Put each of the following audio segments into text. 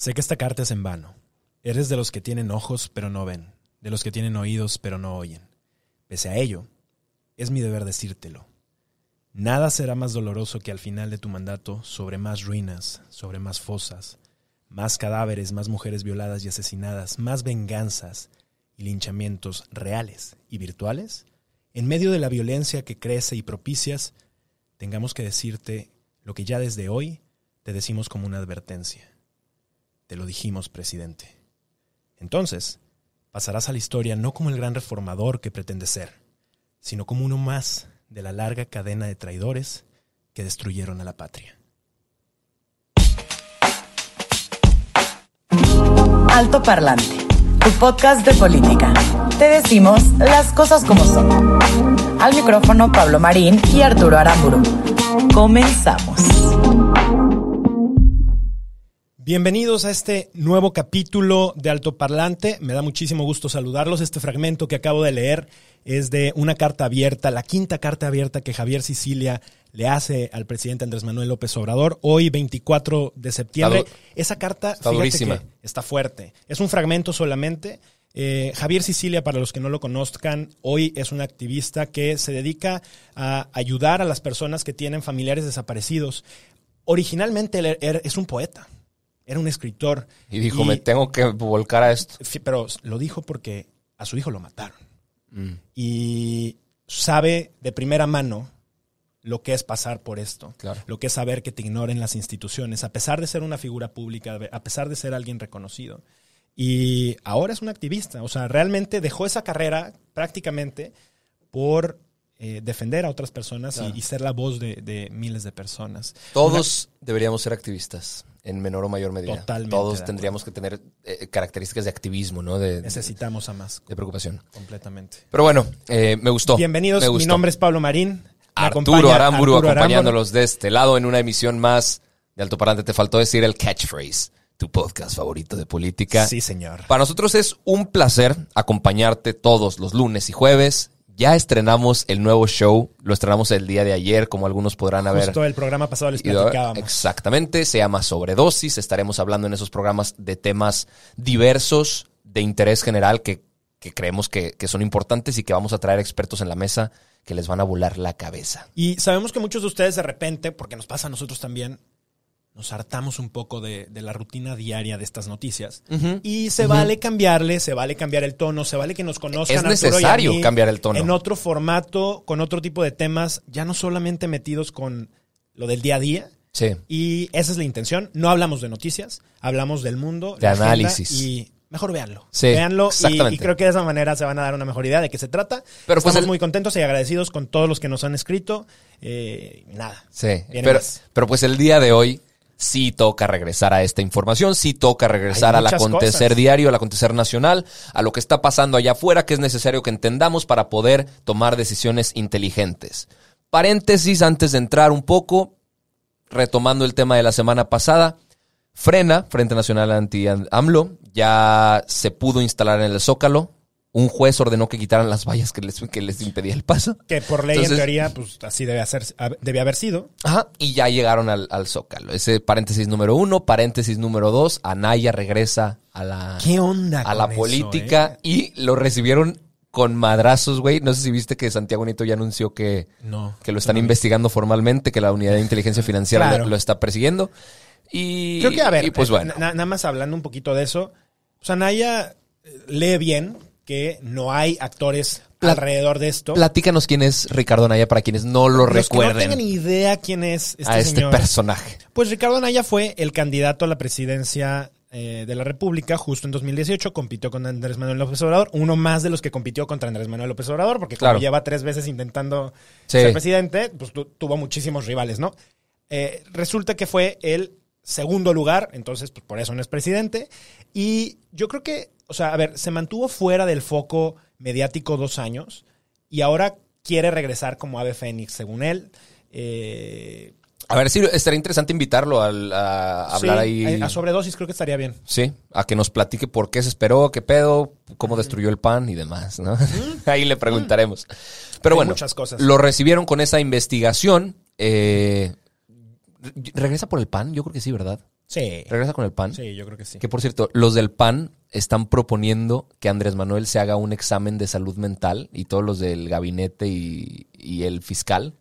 Sé que esta carta es en vano. Eres de los que tienen ojos pero no ven, de los que tienen oídos pero no oyen. Pese a ello, es mi deber decírtelo. Nada será más doloroso que al final de tu mandato sobre más ruinas, sobre más fosas, más cadáveres, más mujeres violadas y asesinadas, más venganzas y linchamientos reales y virtuales, en medio de la violencia que crece y propicias, tengamos que decirte lo que ya desde hoy te decimos como una advertencia. Te lo dijimos, presidente. Entonces, pasarás a la historia no como el gran reformador que pretende ser, sino como uno más de la larga cadena de traidores que destruyeron a la patria. Alto Parlante, tu podcast de política. Te decimos las cosas como son. Al micrófono Pablo Marín y Arturo Aramburu. Comenzamos. Bienvenidos a este nuevo capítulo de Alto Parlante. Me da muchísimo gusto saludarlos. Este fragmento que acabo de leer es de una carta abierta, la quinta carta abierta que Javier Sicilia le hace al presidente Andrés Manuel López Obrador hoy 24 de septiembre. Esa carta está, que está fuerte. Es un fragmento solamente. Eh, Javier Sicilia, para los que no lo conozcan, hoy es un activista que se dedica a ayudar a las personas que tienen familiares desaparecidos. Originalmente él es un poeta era un escritor. Y dijo, me tengo que volcar a esto. Pero lo dijo porque a su hijo lo mataron. Mm. Y sabe de primera mano lo que es pasar por esto, lo que es saber que te ignoren las instituciones, a pesar de ser una figura pública, a pesar de ser alguien reconocido. Y ahora es un activista, o sea, realmente dejó esa carrera prácticamente por eh, defender a otras personas y, ser la voz de, miles de personas. Todos deberíamos ser activistas en menor o mayor medida. Totalmente. Todos tendríamos que tener eh, características de activismo, ¿no? De, Necesitamos a más. De preocupación. Completamente. Pero bueno, eh, me gustó. Bienvenidos, mi nombre es Pablo Marín. Arturo Aramburu acompañándolos de este lado en una emisión más de Alto Parante. Te faltó decir el catchphrase tu podcast favorito de política. Sí, señor. Para nosotros es un placer acompañarte todos los lunes y jueves ya estrenamos el nuevo show, lo estrenamos el día de ayer, como algunos podrán haber. Justo el programa pasado les platicábamos. Exactamente, se llama Sobredosis. Estaremos hablando en esos programas de temas diversos, de interés general, que, creemos que, que son importantes y que vamos a traer expertos en la mesa que les van a volar la cabeza. Y sabemos que muchos de ustedes de repente, porque nos pasa a nosotros también, nos hartamos un poco de, la rutina diaria de estas noticias. Y se vale cambiarle, se vale cambiar el tono, se vale que nos conozcan. Es necesario cambiar el tono. En otro formato, con otro tipo de temas, ya no solamente metidos con lo del día a día. Sí. Y esa es la intención. No hablamos de noticias, hablamos del mundo. De análisis. Y mejor véanlo. Sí, véanlo y, creo que de esa manera se van a dar una mejor idea de qué se trata. Pero pues Estamos muy contentos y agradecidos con todos los que nos han escrito. Eh, nada. Sí. Pero, pero pues el día de hoy sí toca regresar a esta información, sí toca regresar al acontecer diario, al acontecer nacional, a lo que está pasando allá afuera, que es necesario que entendamos para poder tomar decisiones inteligentes. Paréntesis antes de entrar un poco, retomando el tema de la semana pasada, Frena, Frente Nacional Anti-AMLO, ya se pudo instalar en el Zócalo, un juez ordenó que quitaran las vallas que les, que les impedía el paso. Que por ley, en teoría, pues así debe, hacer, debe haber sido. Ajá, y ya llegaron al, Zócalo. Ese paréntesis número uno. Paréntesis número dos, Anaya regresa a la, ¿Qué onda a la política eh? y lo recibieron con madrazos, güey. No sé si viste que Santiago Nito ya anunció que, no, que lo están investigando formalmente, que la unidad de inteligencia financiera lo, está persiguiendo. Y, Creo que, a ver, pues bueno. nada más hablando un poquito de eso, pues Anaya eh, lee bien, que no hay actores alrededor de esto. Platícanos quién es Ricardo Anaya para quienes no lo Los recuerden. Que no tengan idea quién es este, a este personaje. Pues Ricardo Anaya fue el candidato a la presidencia eh, de la República justo en 2018. Compitió con Andrés Manuel López Obrador. Uno más de los que compitió contra Andrés Manuel López Obrador, porque como lleva tres veces intentando ser presidente, pues tuvo muchísimos rivales, ¿no? Eh, resulta que fue el segundo lugar, entonces pues, por eso no es presidente. Y yo creo que, o sea, a ver, se mantuvo fuera del foco mediático dos años y ahora quiere regresar como ave fénix, según él. Eh, a ver, sí, estaría interesante invitarlo a, hablar ahí. A sobredosis creo que estaría bien. Sí, a que nos platique por qué se esperó, qué pedo, cómo destruyó el pan y demás, ¿no? ahí le preguntaremos. Pero bueno, muchas cosas. lo recibieron con esa investigación. Eh, ¿Regresa por el PAN? Yo creo que sí, ¿verdad? Sí. ¿Regresa con el PAN? Sí, yo creo que sí. Que por cierto, los del PAN están proponiendo que Andrés Manuel se haga un examen de salud mental y todos los del gabinete y, el fiscal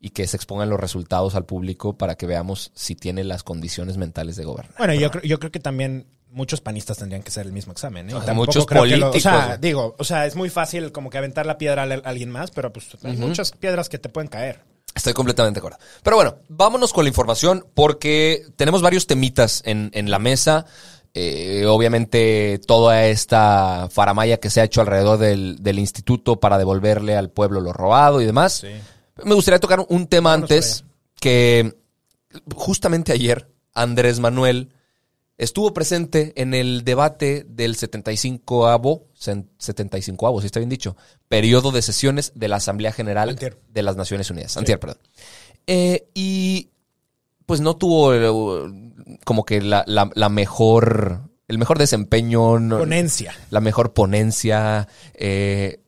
y que se expongan los resultados al público para que veamos si tiene las condiciones mentales de gobernar. Bueno, yo, yo creo que también muchos panistas tendrían que hacer el mismo examen. ¿eh? muchos políticos. o sea, digo, o sea, es muy fácil como que aventar la piedra a alguien más, pero pues hay muchas piedras que te pueden caer. Estoy completamente de acuerdo. Pero bueno, vámonos con la información porque tenemos varios temitas en, la mesa. Eh, obviamente toda esta faramaya que se ha hecho alrededor del, instituto para devolverle al pueblo lo robado y demás. Me gustaría tocar un tema antes que justamente ayer Andrés Manuel Estuvo presente en el debate del 75avo, 75avo, si está bien dicho, periodo de sesiones de la Asamblea General de las Naciones Unidas. Antier, perdón. Eh, y pues no tuvo eh, como que la, la, mejor, el mejor desempeño. Ponencia. La mejor ponencia. Eh,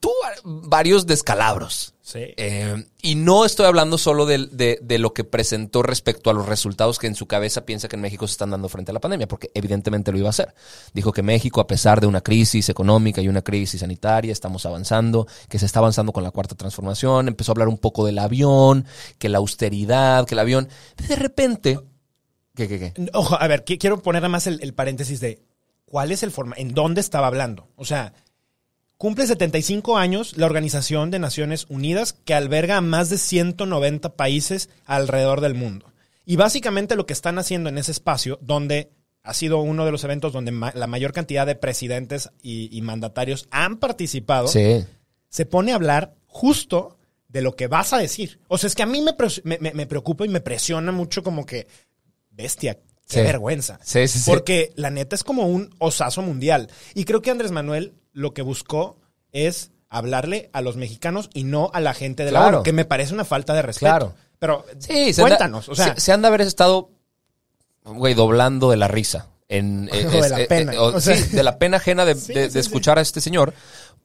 tuvo varios descalabros. Sí. Eh, y no estoy hablando solo de, lo que presentó respecto a los resultados que en su cabeza piensa que en México se están dando frente a la pandemia, porque evidentemente lo iba a hacer. Dijo que México, a pesar de una crisis económica y una crisis sanitaria, estamos avanzando, que se está avanzando con la cuarta transformación. Empezó a hablar un poco del avión, que la austeridad, que el avión. De repente. ¿Qué, qué, qué? Ojo, a ver, quiero poner además el, el paréntesis de cuál es el forma, en dónde estaba hablando. O sea, Cumple 75 años la Organización de Naciones Unidas, que alberga a más de 190 países alrededor del mundo. Y básicamente lo que están haciendo en ese espacio, donde ha sido uno de los eventos donde la mayor cantidad de presidentes y, mandatarios han participado, se pone a hablar justo de lo que vas a decir. O sea, es que a mí me, me, preocupa y me presiona mucho como que, bestia, qué vergüenza. Sí, sí, Porque la neta es como un osazo mundial. Y creo que Andrés Manuel lo que buscó es hablarle a los mexicanos y no a la gente de la que me parece una falta de respeto. Claro. Pero sí, cuéntanos, o sea, se, han de haber estado, güey, doblando de la risa. En, de la pena. sí, de la pena ajena de, de escuchar a este señor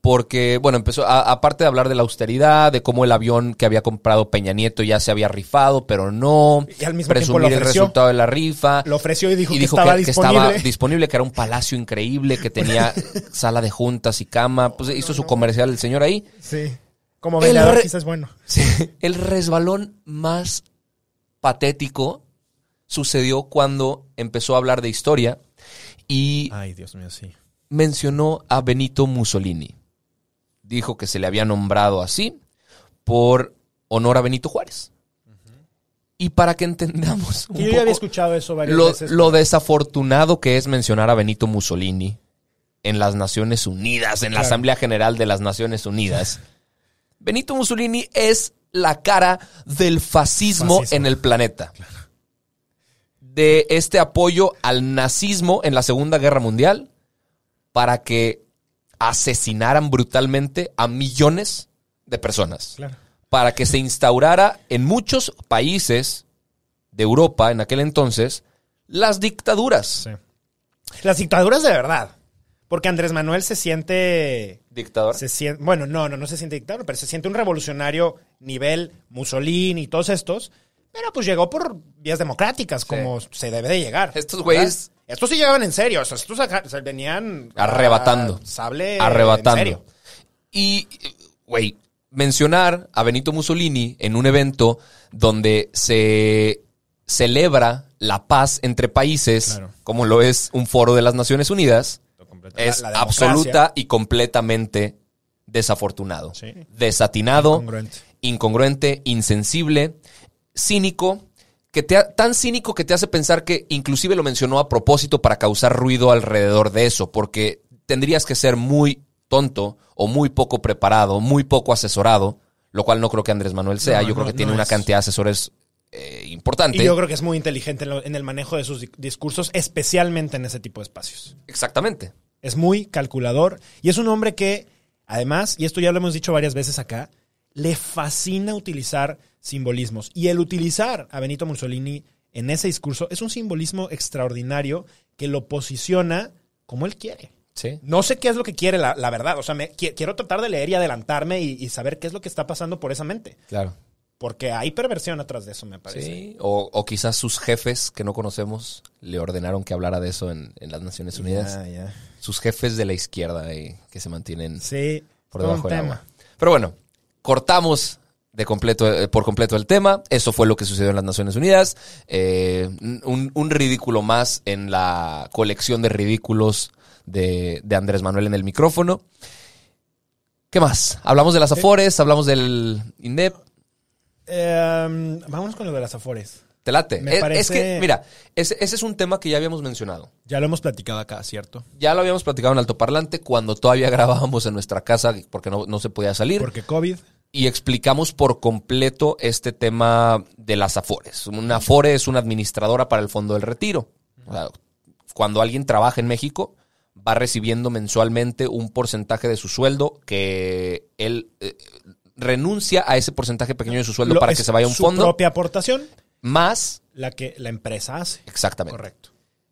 porque, bueno, empezó, aparte de hablar de la austeridad, de cómo el avión que había comprado Peña Nieto ya se había rifado, pero no, y al mismo presumir el resultado de la rifa. Lo ofreció y dijo que, estaba disponible. disponible, que era un palacio increíble, que tenía sala de juntas y cama. Pues hizo su comercial el señor ahí. Sí. Como velador quizás bueno. Sí. El resbalón más patético sucedió cuando empezó a hablar de historia y... Ay, Dios mío, sí. Mencionó a Benito Mussolini dijo que se le había nombrado así por honor a Benito Juárez. Y para que entendamos un yo había escuchado eso varias lo, veces. Lo desafortunado que es mencionar a Benito Mussolini en las Naciones Unidas, en la Asamblea General de las Naciones Unidas. Benito Mussolini es la cara del fascismo, en el planeta. De este apoyo al nazismo en la Segunda Guerra Mundial para que asesinaran brutalmente a millones de personas. Para que se instaurara en muchos países de Europa en aquel entonces las dictaduras. Las dictaduras de verdad. Porque Andrés Manuel se siente. ¿Dictador? Se siente, bueno, no, no, no se siente dictador, pero se siente un revolucionario nivel Mussolini y todos estos. Pero pues llegó por vías democráticas, como se debe de llegar. Estos güeyes estos sí llegaban en serio, o sea, estos se venían arrebatando. sable arrebatando. En serio. Y, güey, mencionar a Benito Mussolini en un evento donde se celebra la paz entre países, como lo es un foro de las Naciones Unidas, es absoluta y completamente desafortunado. Desatinado, incongruente. incongruente, insensible, cínico que te tan cínico que te hace pensar que inclusive lo mencionó a propósito para causar ruido alrededor de eso, porque tendrías que ser muy tonto o muy poco preparado, muy poco asesorado, lo cual no creo que Andrés Manuel sea. Yo creo que tiene una cantidad de asesores eh, importante. Y yo creo que es muy inteligente en, el manejo de sus discursos, especialmente en ese tipo de espacios. Exactamente. Es muy calculador y es un hombre que, además, y esto ya lo hemos dicho varias veces acá, le fascina utilizar simbolismos. Y el utilizar a Benito Mussolini en ese discurso es un simbolismo extraordinario que lo posiciona como él quiere. Sí. No sé qué es lo que quiere, la, verdad. O sea, me, quiero tratar de leer y adelantarme y, y, saber qué es lo que está pasando por esa mente. Claro. Porque hay perversión atrás de eso, me parece. Sí, o, quizás sus jefes que no conocemos le ordenaron que hablara de eso en, las Naciones Unidas. Sus jefes de la izquierda que se mantienen sí, por debajo del agua. Pero bueno, cortamos de completo, eh, por completo el tema. Eso fue lo que sucedió en las Naciones Unidas. Eh, un, ridículo más en la colección de ridículos de, de Andrés Manuel en el micrófono. ¿Qué más? Hablamos de las Afores, hablamos del INDEP. Eh, vámonos con lo de las Afores. Te late. es, que, mira, ese, es un tema que ya habíamos mencionado. Ya lo hemos platicado acá, ¿cierto? Ya lo habíamos platicado en altoparlante cuando todavía grabábamos en nuestra casa porque no, no se podía salir. Porque COVID. Y explicamos por completo este tema de las Afores. Una Afore es una administradora para el Fondo del Retiro. cuando alguien trabaja en México, va recibiendo mensualmente un porcentaje de su sueldo que él eh, renuncia a ese porcentaje pequeño de su sueldo para que se vaya a un fondo. Su propia aportación. Más. La que la empresa hace. Exactamente. Correcto.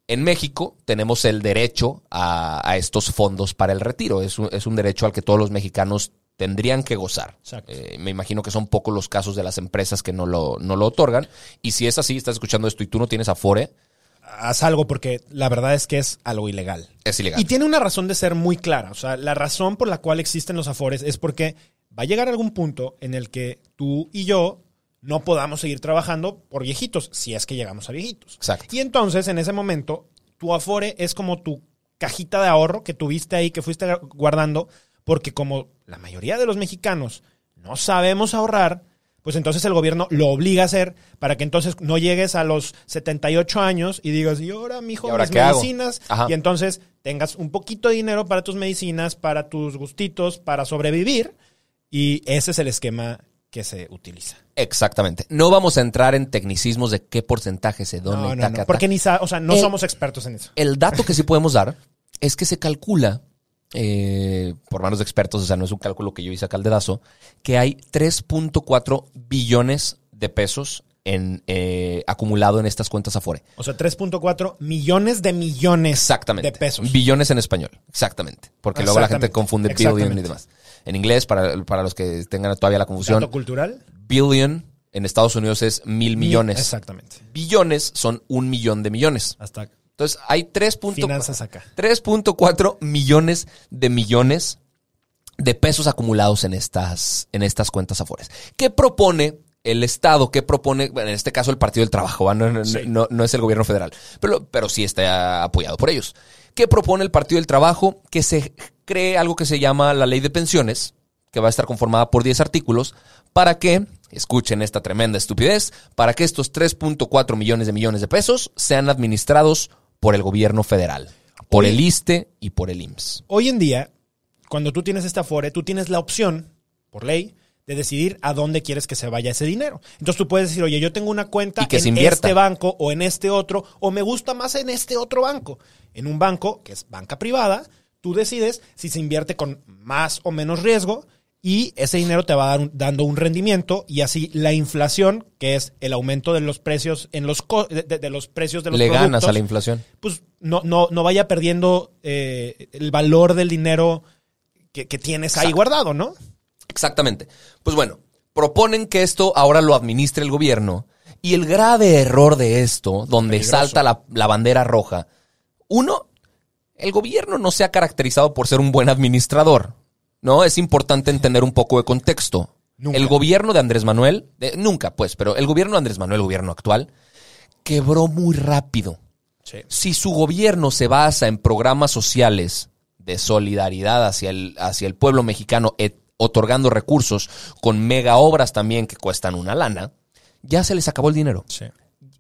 En México tenemos el derecho a, estos fondos para el retiro. Es un, es un, derecho al que todos los mexicanos tendrían que gozar. Eh, me imagino que son pocos los casos de las empresas que no lo, no lo otorgan. Y si es así, estás escuchando esto y tú no tienes Afore, haz algo porque la verdad es que es algo ilegal. Es ilegal. Y tiene una razón de ser muy clara. O sea, la razón por la cual existen los afores es porque va a llegar algún punto en el que tú y yo no podamos seguir trabajando por viejitos, si es que llegamos a viejitos. Exacto. Y entonces, en ese momento, tu afore es como tu cajita de ahorro que tuviste ahí, que fuiste guardando, porque como la mayoría de los mexicanos no sabemos ahorrar, pues entonces el gobierno lo obliga a hacer para que entonces no llegues a los 78 años y digas, y ahora, mijo, ¿Y mis medicinas, y entonces tengas un poquito de dinero para tus medicinas, para tus gustitos, para sobrevivir, y ese es el esquema que se utiliza. Exactamente. No vamos a entrar en tecnicismos de qué porcentaje se dona. No, no, porque ni o sea, no somos expertos en eso. El dato que sí podemos dar es que se calcula eh, por manos de expertos, o sea, no es un cálculo que yo hice a caldedazo, que hay 3.4 billones de pesos en eh, acumulado en estas cuentas Afore. O sea, 3.4 millones de millones exactamente. de pesos. Billones en español, exactamente. Porque luego la gente confunde billion y demás. En inglés, para, los que tengan todavía la confusión. ¿Dato cultural? Billion en Estados Unidos es mil millones. Exactamente. Billones son un millón de millones. Hasta entonces, hay 3.4 millones de millones de pesos acumulados en estas, en estas cuentas afores. ¿Qué propone el Estado? ¿Qué propone, en este caso, el Partido del Trabajo? No, no, es el gobierno federal, pero, pero sí está apoyado por ellos. ¿Qué propone el Partido del Trabajo? Que se cree algo que se llama la ley de pensiones, que va a estar conformada por 10 artículos, para que, escuchen esta tremenda estupidez, para que estos 3.4 millones de millones de pesos sean administrados por el gobierno federal, por el ISTE y por el IMSS. Hoy en día, cuando tú tienes esta FORE, tú tienes la opción, por ley, de decidir a dónde quieres que se vaya ese dinero. Entonces tú puedes decir, oye, yo tengo una cuenta en este banco o en este otro, o me gusta más en este otro banco. En un banco, que es banca privada, tú decides si se invierte con más o menos riesgo y ese dinero te va dando un rendimiento y así la inflación, que es el aumento de los precios en los de, los precios de los Le ganas a la inflación. Pues no, no, no vaya perdiendo eh, el valor del dinero que, tienes ahí guardado, ¿no? Exactamente. Pues bueno, proponen que esto ahora lo administre el gobierno y el grave error de esto, donde salta la, la bandera roja, uno, el gobierno no se ha caracterizado por ser un buen administrador. ¿No? Es importante entender un poco de contexto. El gobierno de Andrés Manuel, nunca pues, pero el gobierno de Andrés Manuel, el gobierno actual, quebró muy rápido. Si su gobierno se basa en programas sociales de solidaridad hacia el, hacia el pueblo mexicano, otorgando recursos con mega obras también que cuestan una lana, ya se les acabó el dinero.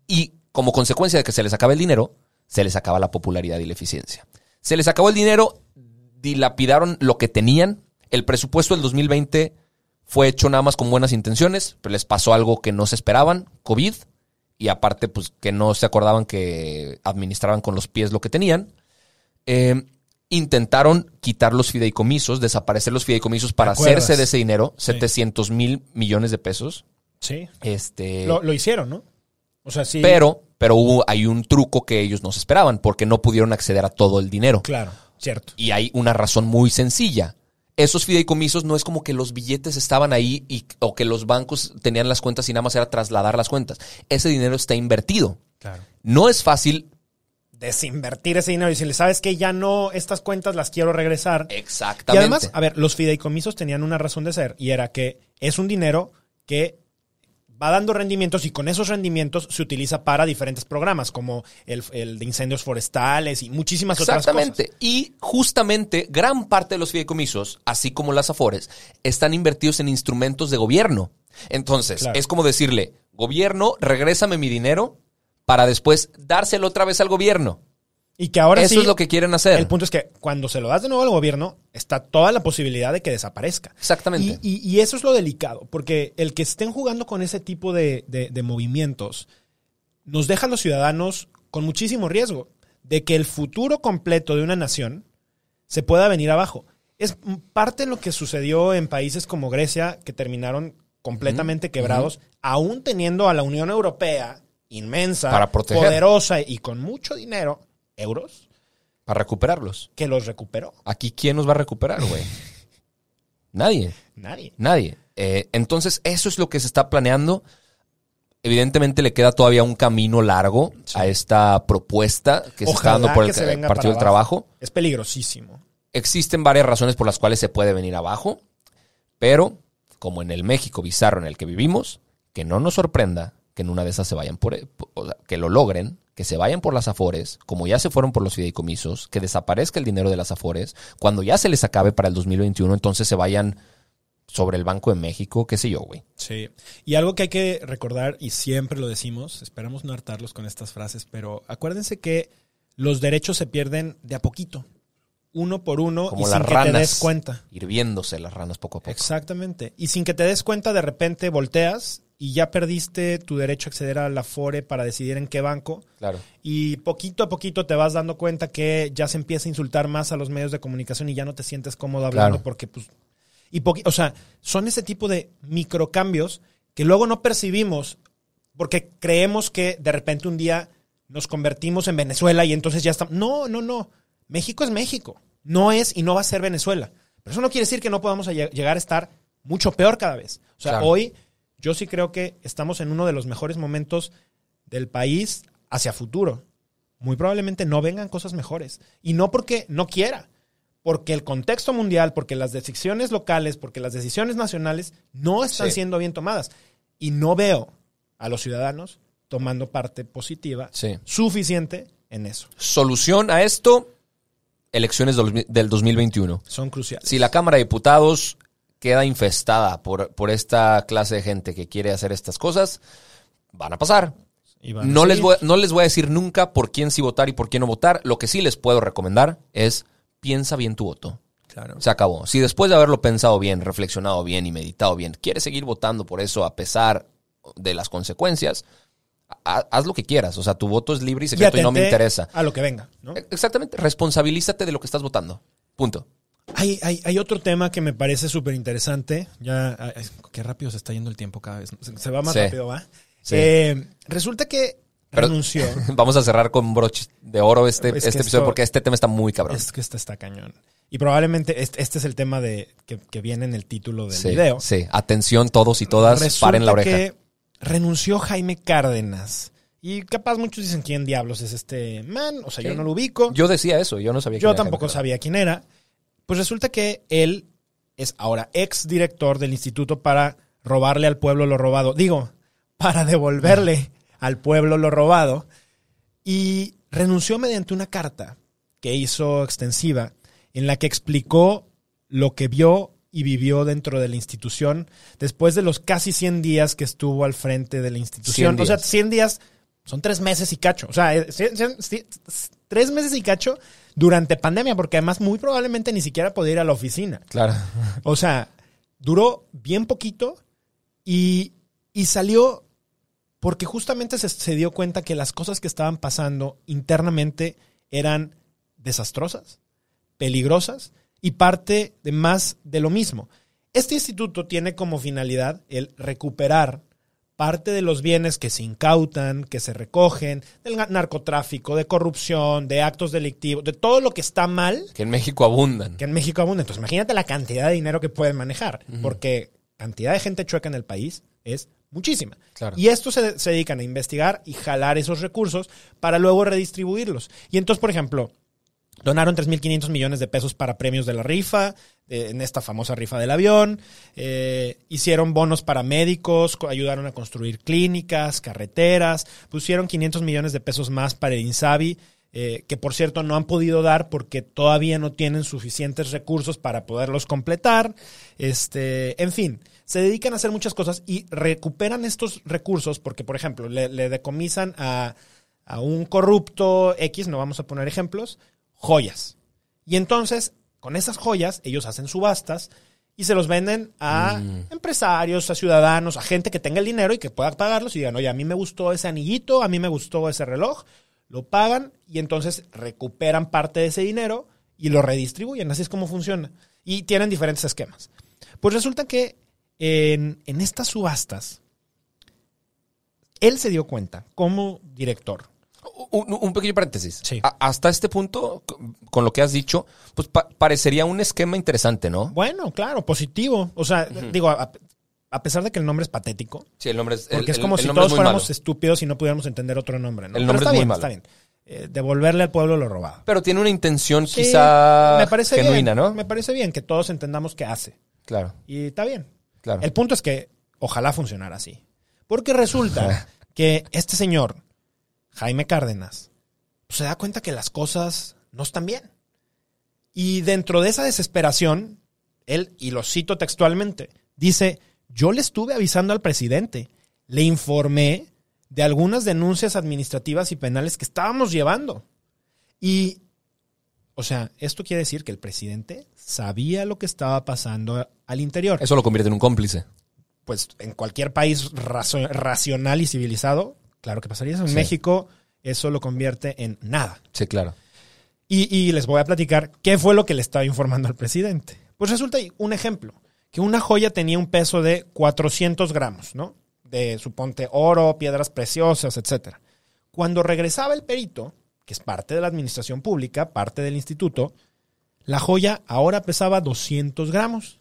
Y como consecuencia de que se les acaba el dinero, se les acaba la popularidad y la eficiencia. Se les acabó el dinero, dilapidaron lo que tenían, el presupuesto del 2020 fue hecho nada más con buenas intenciones, pero les pasó algo que no se esperaban, COVID, y aparte, pues que no se acordaban que administraban con los pies lo que tenían, eh, intentaron quitar los fideicomisos, desaparecer los fideicomisos para hacerse de ese dinero, 700 mil millones de pesos. Sí. Este, lo, lo, hicieron, ¿no? O sea, sí. Pero, pero hubo, hay un truco que ellos no se esperaban, porque no pudieron acceder a todo el dinero. Claro, cierto. Y hay una razón muy sencilla esos fideicomisos no es como que los billetes estaban ahí y, o que los bancos tenían las cuentas y nada más era trasladar las cuentas. Ese dinero está invertido. Claro. No es fácil desinvertir ese dinero y decirle, sabes que ya no, estas cuentas las quiero regresar. Exactamente. Y además, a ver, los fideicomisos tenían una razón de ser y era que es un dinero que va dando rendimientos y con esos rendimientos se utiliza para diferentes programas, como el, de incendios forestales y muchísimas otras cosas. Exactamente. Y justamente gran parte de los fideicomisos, así como las AFORES, están invertidos en instrumentos de gobierno. Entonces, es como decirle, gobierno, regrésame mi dinero para después dárselo otra vez al gobierno. Y que ahora Eso es lo que quieren hacer. El punto es que cuando se lo das de nuevo al gobierno, está toda la posibilidad de que desaparezca. Exactamente. Y, eso es lo delicado, porque el que estén jugando con ese tipo de, movimientos nos deja a los ciudadanos con muchísimo riesgo de que el futuro completo de una nación se pueda venir abajo. Es parte de lo que sucedió en países como Grecia, que terminaron completamente quebrados, aún teniendo a la Unión Europea inmensa, poderosa y con mucho dinero euros. Para recuperarlos. Que los recuperó. Aquí, ¿quién nos va a recuperar, güey? Nadie. Nadie. Nadie. Eh, entonces, eso es lo que se está planeando. Evidentemente le queda todavía un camino largo a esta propuesta que se está dando por el Partido del Trabajo. Es peligrosísimo. Existen varias razones por las cuales se puede venir abajo, pero como en el México bizarro en el que vivimos, que no nos sorprenda que en una de esas se vayan por, que lo logren, que se vayan por las afores, como ya se fueron por los fideicomisos, que desaparezca el dinero de las afores, cuando ya se les acabe para el 2021, entonces se vayan sobre el Banco de México, qué sé yo, güey. Sí. Y algo que hay que recordar, y siempre lo decimos, esperamos no hartarlos con estas frases, pero acuérdense que los derechos se pierden de a poquito, uno por uno, Como y las sin ranas, que te des cuenta. Hirviéndose las ranas poco a poco. Exactamente. Y sin que te des cuenta, de repente volteas y ya perdiste tu derecho a acceder a la FORE para decidir en qué banco. Claro. Y poquito a poquito te vas dando cuenta que ya se empieza a insultar más a los medios de comunicación y ya no te sientes cómodo hablando porque, pues. Y o sea, son ese tipo de microcambios que luego no percibimos porque creemos que de repente un día nos convertimos en Venezuela y entonces ya estamos. No, no, no. México es México. No es y no va a ser Venezuela. Pero eso no quiere decir que no podamos llegar a estar mucho peor cada vez. O sea, hoy yo sí creo que estamos en uno de los mejores momentos del país hacia futuro. Muy probablemente no vengan cosas mejores. Y no porque no quiera, porque el contexto mundial, porque las decisiones locales, porque las decisiones nacionales no están siendo bien tomadas. Y no veo a los ciudadanos tomando parte positiva suficiente en eso. Solución a esto, elecciones del 2021. Son cruciales. Si la Cámara de Diputados queda infestada por, por esta clase de gente que quiere hacer estas cosas, van a pasar. no, les voy, no les voy a decir nunca por quién sí votar y por quién no votar. Lo que sí les puedo recomendar es piensa bien tu voto. Claro. Se acabó. Si después de haberlo pensado bien, reflexionado bien y meditado bien, quieres seguir votando por eso a pesar de las consecuencias, haz lo que quieras. O sea, tu voto es libre y secreto y, no me interesa. A lo que venga. Exactamente. Responsabilízate de lo que estás votando. Punto. Hay, hay, otro tema que me parece súper interesante. Ya, qué rápido se está yendo el tiempo cada vez. Se va más rápido, ¿va? Eh, resulta que renunció. Vamos a cerrar con broche de oro este, este episodio porque este tema está muy cabrón. Es que este está cañón. Y probablemente este, este es el tema de que, viene en el título del video. Sí, atención todos y todas, paren la oreja. que renunció Jaime Cárdenas. Y capaz muchos dicen quién diablos es este man, o sea, yo no lo ubico. Yo decía eso, yo no sabía quién Yo tampoco sabía quién era. Pues resulta que él es ahora ex director del instituto para robarle al pueblo lo robado. Digo, para devolverle al pueblo lo robado. Y renunció mediante una carta que hizo extensiva en la que explicó lo que vio y vivió dentro de la institución después de los casi 100 días que estuvo al frente de la institución. O sea, 100 días son tres meses y cacho. O sea, tres meses y cacho durante pandemia, porque además muy probablemente ni siquiera podía ir a la oficina. Claro. O sea, duró bien poquito y, salió porque justamente se, se dio cuenta que las cosas que estaban pasando internamente eran desastrosas, peligrosas y parte de más de lo mismo. Este instituto tiene como finalidad el recuperar parte de los bienes que se incautan, que se recogen, del narcotráfico, de corrupción, de actos delictivos, de todo lo que está mal. Que en México abundan. Que en México abundan. Entonces imagínate la cantidad de dinero que pueden manejar, porque cantidad de gente chueca en el país es muchísima. Y esto se, se dedican a investigar y jalar esos recursos para luego redistribuirlos. Y entonces, por ejemplo, Donaron 3.500 millones de pesos para premios de la rifa, en esta famosa rifa del avión. Eh, hicieron bonos para médicos, ayudaron a construir clínicas, carreteras. Pusieron 500 millones de pesos más para el INSABI, eh, que por cierto no han podido dar porque todavía no tienen suficientes recursos para poderlos completar. Este, en fin, se dedican a hacer muchas cosas y recuperan estos recursos porque, por ejemplo, le, le decomisan a, a un corrupto X, no vamos a poner ejemplos, joyas. Y entonces, con esas joyas, ellos hacen subastas y se los venden a mm. empresarios, a ciudadanos, a gente que tenga el dinero y que pueda pagarlos y digan, oye, a mí me gustó ese anillito, a mí me gustó ese reloj, lo pagan y entonces recuperan parte de ese dinero y lo redistribuyen. Así es como funciona. Y tienen diferentes esquemas. Pues resulta que en, en estas subastas, él se dio cuenta como director un, pequeño paréntesis. hasta este punto, con lo que has dicho, pues parecería un esquema interesante, ¿no? Bueno, claro, positivo. O sea, digo, a, pesar de que el nombre es patético. Sí, el nombre es. Porque es como si todos fuéramos estúpidos y no pudiéramos entender otro nombre, ¿no? El nombre es muy malo. Está bien. Eh, devolverle al pueblo lo robado. Pero tiene una intención quizá me parece genuina, ¿no? Me parece bien que todos entendamos qué hace. Claro. Y está bien. Claro. El punto es que ojalá funcionara así. Porque resulta que este señor Jaime Cárdenas, pues, se da cuenta que las cosas no están bien. Y dentro de esa desesperación, él, y lo cito textualmente, dice, yo le estuve avisando al presidente, le informé de algunas denuncias administrativas y penales que estábamos llevando. Y, o sea, esto quiere decir que el presidente sabía lo que estaba pasando al interior. Eso lo convierte en un cómplice. Pues en cualquier país racional y civilizado, Claro que pasaría eso. En México eso lo convierte en nada. Sí, claro. Y, les voy a platicar qué fue lo que le estaba informando al presidente. Pues resulta un ejemplo, que una joya tenía un peso de 400 gramos, ¿no? De, suponte, oro, piedras preciosas, etc. Cuando regresaba el perito, que es parte de la administración pública, parte del instituto, la joya ahora pesaba 200 gramos.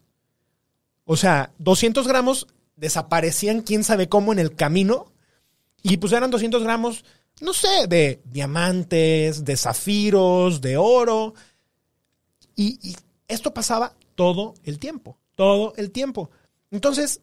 O sea, 200 gramos desaparecían quién sabe cómo en el camino y pues eran 200 gramos, no sé, de diamantes, de zafiros, de oro. Y, esto pasaba todo el tiempo, todo el tiempo. Entonces,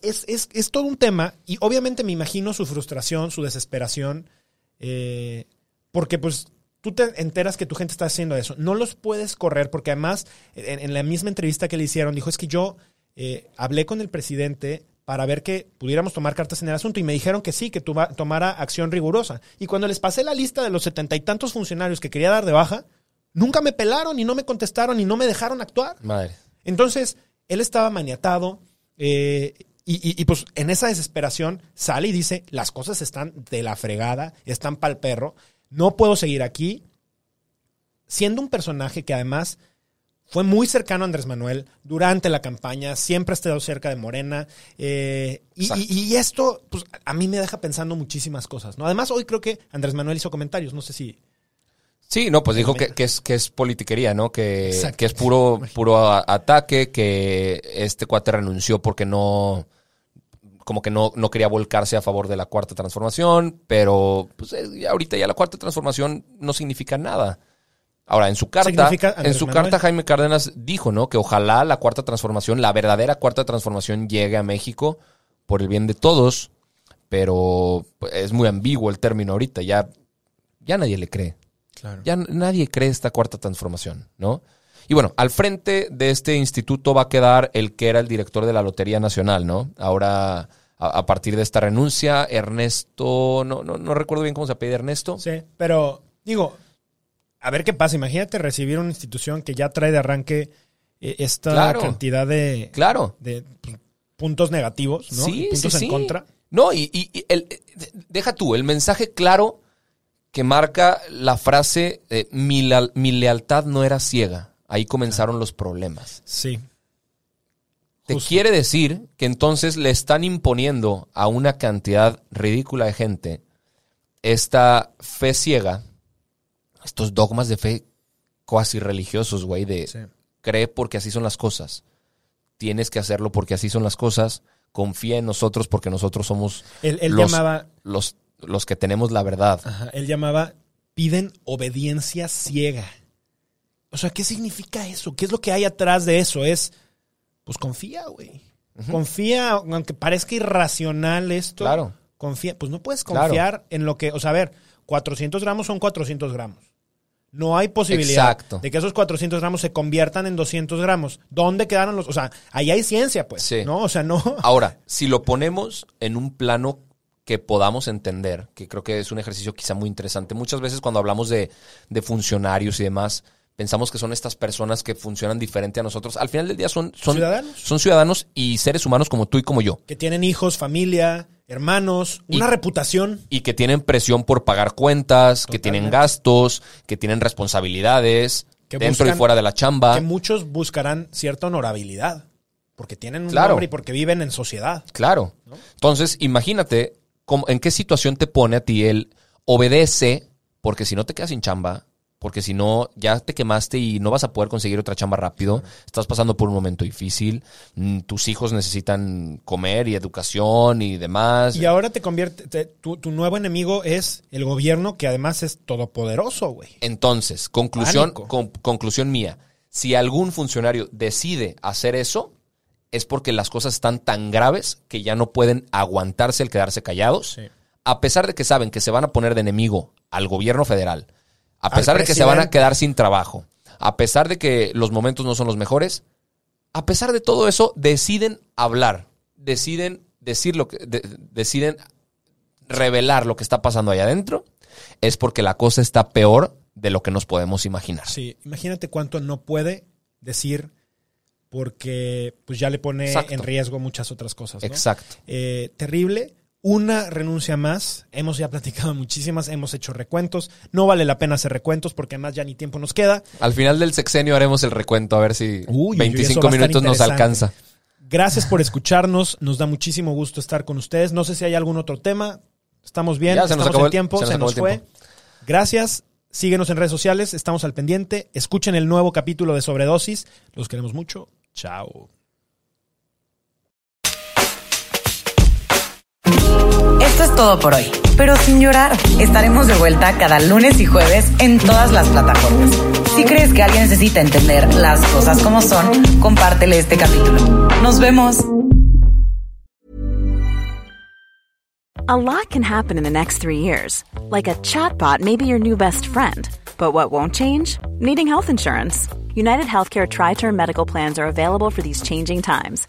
es, es, todo un tema y obviamente me imagino su frustración, su desesperación, eh, porque pues tú te enteras que tu gente está haciendo eso. No los puedes correr porque además en, la misma entrevista que le hicieron dijo es que yo eh, hablé con el presidente para ver que pudiéramos tomar cartas en el asunto y me dijeron que sí, que tomara acción rigurosa. Y cuando les pasé la lista de los setenta y tantos funcionarios que quería dar de baja, nunca me pelaron y no me contestaron y no me dejaron actuar. Madre. Entonces, él estaba maniatado eh, y, y, pues en esa desesperación sale y dice, las cosas están de la fregada, están pa'l perro, no puedo seguir aquí, siendo un personaje que además fue muy cercano a Andrés Manuel durante la campaña, siempre ha estado cerca de Morena. Eh, y, esto, pues, a mí me deja pensando muchísimas cosas, ¿no? Además, hoy creo que Andrés Manuel hizo comentarios, no sé si. Sí, no, pues dijo que, es, que es politiquería, ¿no? Que, que es puro, puro ataque, que este cuate renunció porque no como que no, no quería volcarse a favor de la cuarta transformación, pero pues, eh, ahorita ya la cuarta transformación no significa nada. Ahora, en su carta, en su carta Jaime Cárdenas dijo, ¿no? Que ojalá la cuarta transformación, la verdadera cuarta transformación llegue a México por el bien de todos, pero es muy ambiguo el término ahorita, ya, ya nadie le cree. Claro. Ya nadie cree esta cuarta transformación, ¿no? Y bueno, al frente de este instituto va a quedar el que era el director de la Lotería Nacional, ¿no? Ahora, a, partir de esta renuncia, Ernesto, no, no, no recuerdo bien cómo se apellida Ernesto. Sí, pero digo, a ver qué pasa. Imagínate recibir una institución que ya trae de arranque eh, esta cantidad de, claro. de puntos negativos, ¿no? Sí, puntos en contra. No, y, el, deja tú, el mensaje claro que marca la frase mi, mi, lealtad no era ciega. Ahí comenzaron los problemas. Sí. Te quiere decir que entonces le están imponiendo a una cantidad ridícula de gente esta fe ciega, estos dogmas de fe cuasi religiosos, güey, de cree porque así son las cosas. Tienes que hacerlo porque así son las cosas. Confía en nosotros porque nosotros somos él, los, llamaba, los, los, que tenemos la verdad. él llamaba piden obediencia ciega. O sea, ¿qué significa eso? ¿Qué es lo que hay atrás de eso? Es, pues confía, güey. Confía, aunque parezca irracional esto. Claro. Confía, pues no puedes confiar en lo que, o sea, a ver, 400 gramos son 400 gramos. No hay posibilidad de que esos 400 gramos se conviertan en 200 gramos. ¿Dónde quedaron los...? O sea, ahí hay ciencia, pues. Sí. ¿No? O sea, no... Ahora, si lo ponemos en un plano que podamos entender, que creo que es un ejercicio quizá muy interesante. Muchas veces cuando hablamos de, de funcionarios y demás, pensamos que son estas personas que funcionan diferente a nosotros. Al final del día son, son, ¿Ciudadanos? son ciudadanos y seres humanos como tú y como yo. Que tienen hijos, familia, hermanos, una reputación. Y que tienen presión por pagar cuentas, que tienen gastos, que tienen responsabilidades dentro y fuera de la chamba. Que muchos buscarán cierta honorabilidad. Porque tienen un nombre y porque viven en sociedad. Claro. Entonces, imagínate cómo, en qué situación te pone a ti el obedece, porque si no te quedas sin chamba, porque si no, ya te quemaste y no vas a poder conseguir otra chamba rápido. Estás pasando por un momento difícil. Mm, tus hijos necesitan comer y educación y demás. Y ahora te convierte, tu, nuevo enemigo es el gobierno, que además es todopoderoso, güey. Entonces, conclusión, conclusión mía. Si algún funcionario decide hacer eso, es porque las cosas están tan graves que ya no pueden aguantarse el quedarse callados. A pesar de que saben que se van a poner de enemigo al gobierno federal, a pesar de que se van a quedar sin trabajo, a pesar de que los momentos no son los mejores, a pesar de todo eso, deciden hablar, deciden decir lo que, deciden revelar lo que está pasando allá adentro, es porque la cosa está peor de lo que nos podemos imaginar. Sí, imagínate cuánto no puede decir porque pues ya le pone en riesgo muchas otras cosas. Exacto. Eh, terrible una renuncia más. Hemos ya platicado muchísimas, hemos hecho recuentos. No vale la pena hacer recuentos porque además ya ni tiempo nos queda. Al final del sexenio haremos el recuento a ver si 25 minutos nos alcanza. Gracias por escucharnos. Nos da muchísimo gusto estar con ustedes. No sé si hay algún otro tema. Estamos bien, ya, se nos acabó el tiempo, se nos, fue. Gracias. Síguenos en redes sociales, estamos al pendiente. Escuchen el nuevo capítulo de Sobredosis. Los queremos mucho. Chao. Esto es todo por hoy, pero sin llorar. Estaremos de vuelta cada lunes y jueves en todas las plataformas. Si crees que alguien necesita entender las cosas como son, compártele este capítulo. Nos vemos. A lot can happen in the next three years. Like a chatbot may be your new best friend. But what won't change? Needing health insurance. United Healthcare Tri Term Medical Plans are available for these changing times